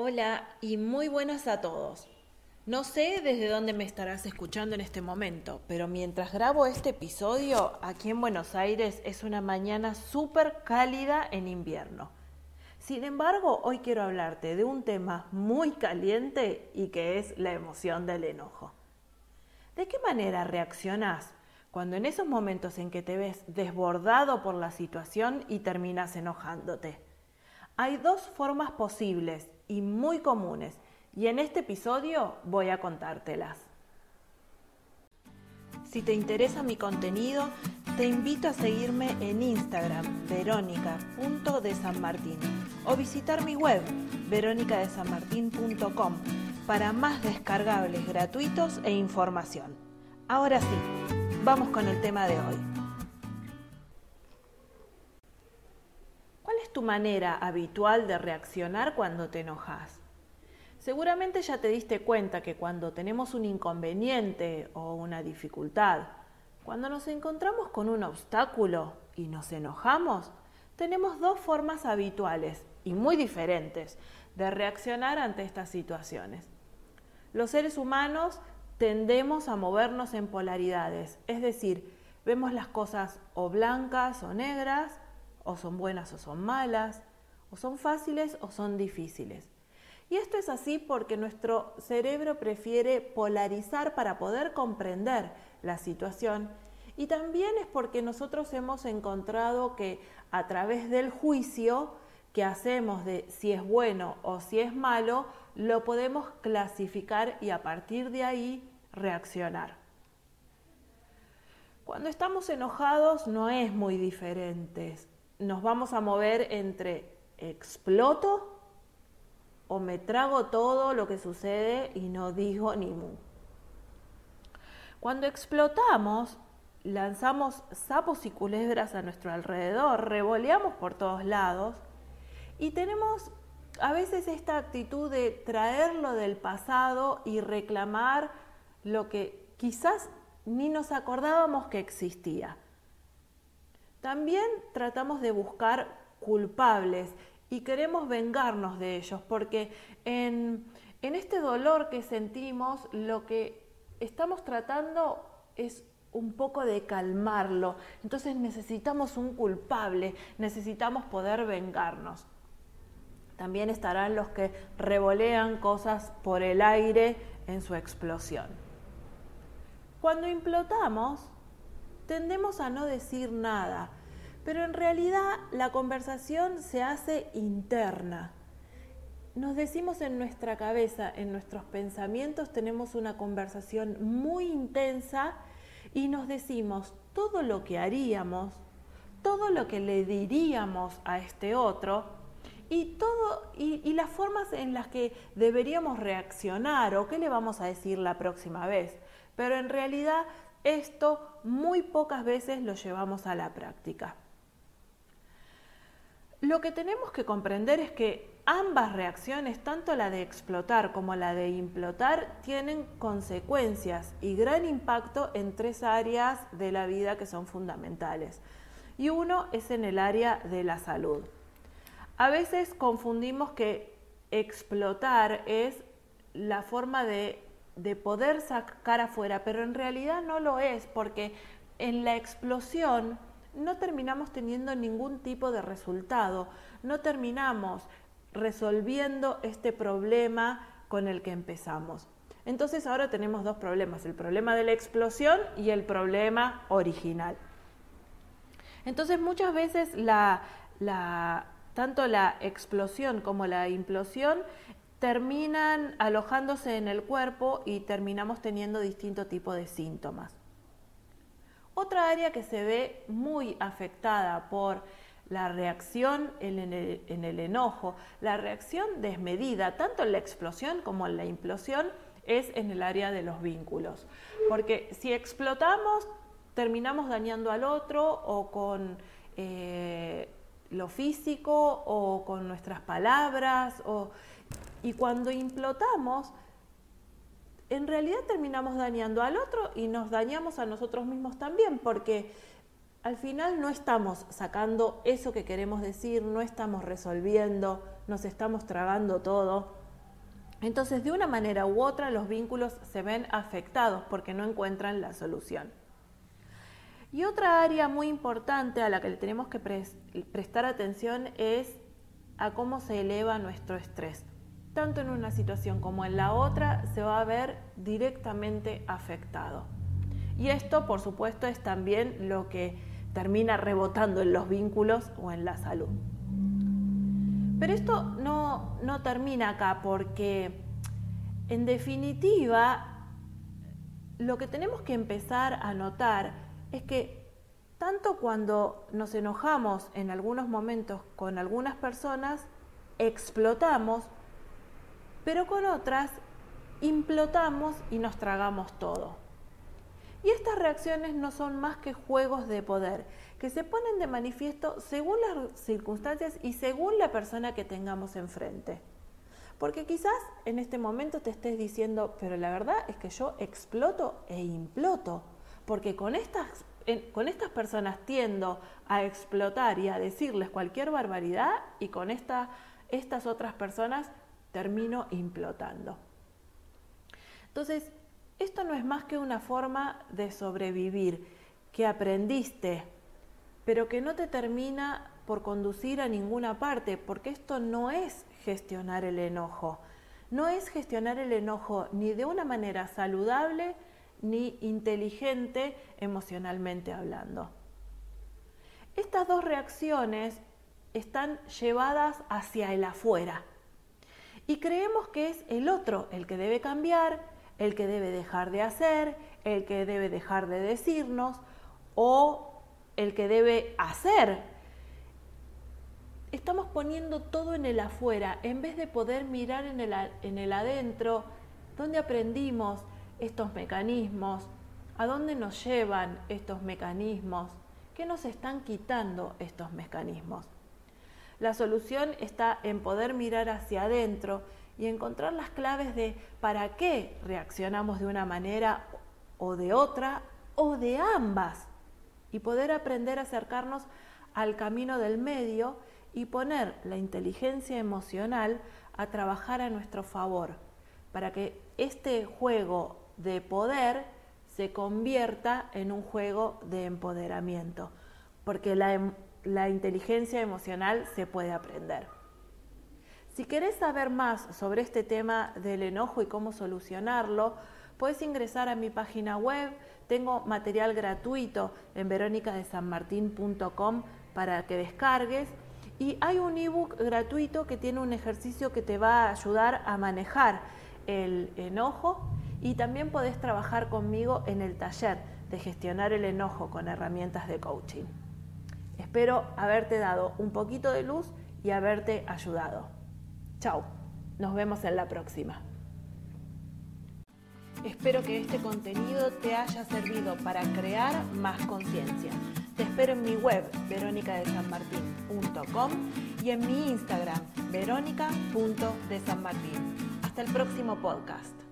Hola y muy buenas a todos. No sé desde dónde me estarás escuchando en este momento, pero mientras grabo este episodio, aquí en Buenos Aires es una mañana súper cálida en invierno. Sin embargo, hoy quiero hablarte de un tema muy caliente y que es la emoción del enojo. ¿De qué manera reaccionás cuando en esos momentos en que te ves desbordado por la situación y terminas enojándote? Hay dos formas posibles y muy comunes y en este episodio voy a contártelas. Si te interesa mi contenido, te invito a seguirme en Instagram, verónica.desanmartín, o visitar mi web, veronicadesanmartin.com, para más descargables gratuitos e información. Ahora sí, vamos con el tema de hoy. Es tu manera habitual de reaccionar cuando te enojas? Seguramente ya te diste cuenta que cuando tenemos un inconveniente o una dificultad, cuando nos encontramos con un obstáculo y nos enojamos, tenemos dos formas habituales y muy diferentes de reaccionar ante estas situaciones. Los seres humanos tendemos a movernos en polaridades, es decir, vemos las cosas o blancas o negras, o son buenas o son malas, o son fáciles o son difíciles. Y esto es así porque nuestro cerebro prefiere polarizar para poder comprender la situación y también es porque nosotros hemos encontrado que a través del juicio que hacemos de si es bueno o si es malo, lo podemos clasificar y a partir de ahí reaccionar. Cuando estamos enojados no es muy diferente nos vamos a mover entre exploto o me trago todo lo que sucede y no digo ni mu. Cuando explotamos, lanzamos sapos y culebras a nuestro alrededor, revoleamos por todos lados y tenemos a veces esta actitud de traerlo del pasado y reclamar lo que quizás ni nos acordábamos que existía. También tratamos de buscar culpables y queremos vengarnos de ellos, porque en, este dolor que sentimos lo que estamos tratando es un poco de calmarlo. Entonces necesitamos un culpable, necesitamos poder vengarnos. También estarán los que revolean cosas por el aire en su explosión. Cuando implotamos, tendemos a no decir nada, pero en realidad la conversación se hace interna. Nos decimos en nuestra cabeza, en nuestros pensamientos, tenemos una conversación muy intensa y nos decimos todo lo que haríamos, todo lo que le diríamos a este otro y todo y, las formas en las que deberíamos reaccionar o qué le vamos a decir la próxima vez. Pero en realidad esto muy pocas veces lo llevamos a la práctica. Lo que tenemos que comprender es que ambas reacciones, tanto la de explotar como la de implotar, tienen consecuencias y gran impacto en tres áreas de la vida que son fundamentales. Y uno es en el área de la salud. A veces confundimos que explotar es la forma de, de poder sacar afuera, pero en realidad no lo es, porque en la explosión no terminamos teniendo ningún tipo de resultado, no terminamos resolviendo este problema con el que empezamos. Entonces ahora tenemos dos problemas, el problema de la explosión y el problema original. Entonces muchas veces tanto la explosión como la implosión terminan alojándose en el cuerpo y terminamos teniendo distinto tipo de síntomas. Otra área que se ve muy afectada por la reacción en el, enojo, la reacción desmedida, tanto en la explosión como en la implosión, es en el área de los vínculos. Porque si explotamos, terminamos dañando al otro o con eh, lo físico o con nuestras palabras. Y cuando implotamos, en realidad terminamos dañando al otro y nos dañamos a nosotros mismos también, porque al final no estamos sacando eso que queremos decir, no estamos resolviendo, nos estamos tragando todo Entonces, de una manera u otra, los vínculos se ven afectados porque no encuentran la solución. Y otra área muy importante a la que le tenemos que prestar atención es a cómo se eleva nuestro estrés. Tanto en una situación como en la otra se va a ver directamente afectado. Y esto, por supuesto, es también lo que termina rebotando en los vínculos o en la salud. Pero esto no, no termina acá porque, en definitiva, lo que tenemos que empezar a notar es que tanto cuando nos enojamos en algunos momentos con algunas personas, explotamos, pero con otras implotamos y nos tragamos todo. Y estas reacciones no son más que juegos de poder, que se ponen de manifiesto según las circunstancias y según la persona que tengamos enfrente. Porque quizás en este momento te estés diciendo, pero la verdad es que yo exploto e imploto, porque con estas, con estas personas tiendo a explotar y a decirles cualquier barbaridad y con esta, estas otras personas termino implotando. Entonces, esto no es más que una forma de sobrevivir que aprendiste, pero que no te termina por conducir a ninguna parte, porque esto no es gestionar el enojo. No es gestionar el enojo ni de una manera saludable ni inteligente emocionalmente hablando. Estas dos reacciones están llevadas hacia el afuera y creemos que es el otro el que debe cambiar, el que debe dejar de hacer, el que debe dejar de decirnos o el que debe hacer. Estamos poniendo todo en el afuera en vez de poder mirar en el, en el adentro, dónde aprendimos estos mecanismos, a dónde nos llevan estos mecanismos, qué nos están quitando estos mecanismos. La solución está en poder mirar hacia adentro y encontrar las claves de para qué reaccionamos de una manera o de otra o de ambas. Y poder aprender a acercarnos al camino del medio y poner la inteligencia emocional a trabajar a nuestro favor para que este juego de poder se convierta en un juego de empoderamiento, porque la, em, la inteligencia emocional se puede aprender. Si querés saber más sobre este tema del enojo y cómo solucionarlo, puedes ingresar a mi página web. Tengo material gratuito en veronicadesanmartin.com para que descargues. Y hay un ebook gratuito que tiene un ejercicio que te va a ayudar a manejar el enojo y también podés trabajar conmigo en el taller de gestionar el enojo con herramientas de coaching. Espero haberte dado un poquito de luz y haberte ayudado. Chao, nos vemos en la próxima. Espero que este contenido te haya servido para crear más conciencia. Te espero en mi web veronicadesanmartin.com y en mi Instagram verónica.desanmartin. Hasta el próximo podcast.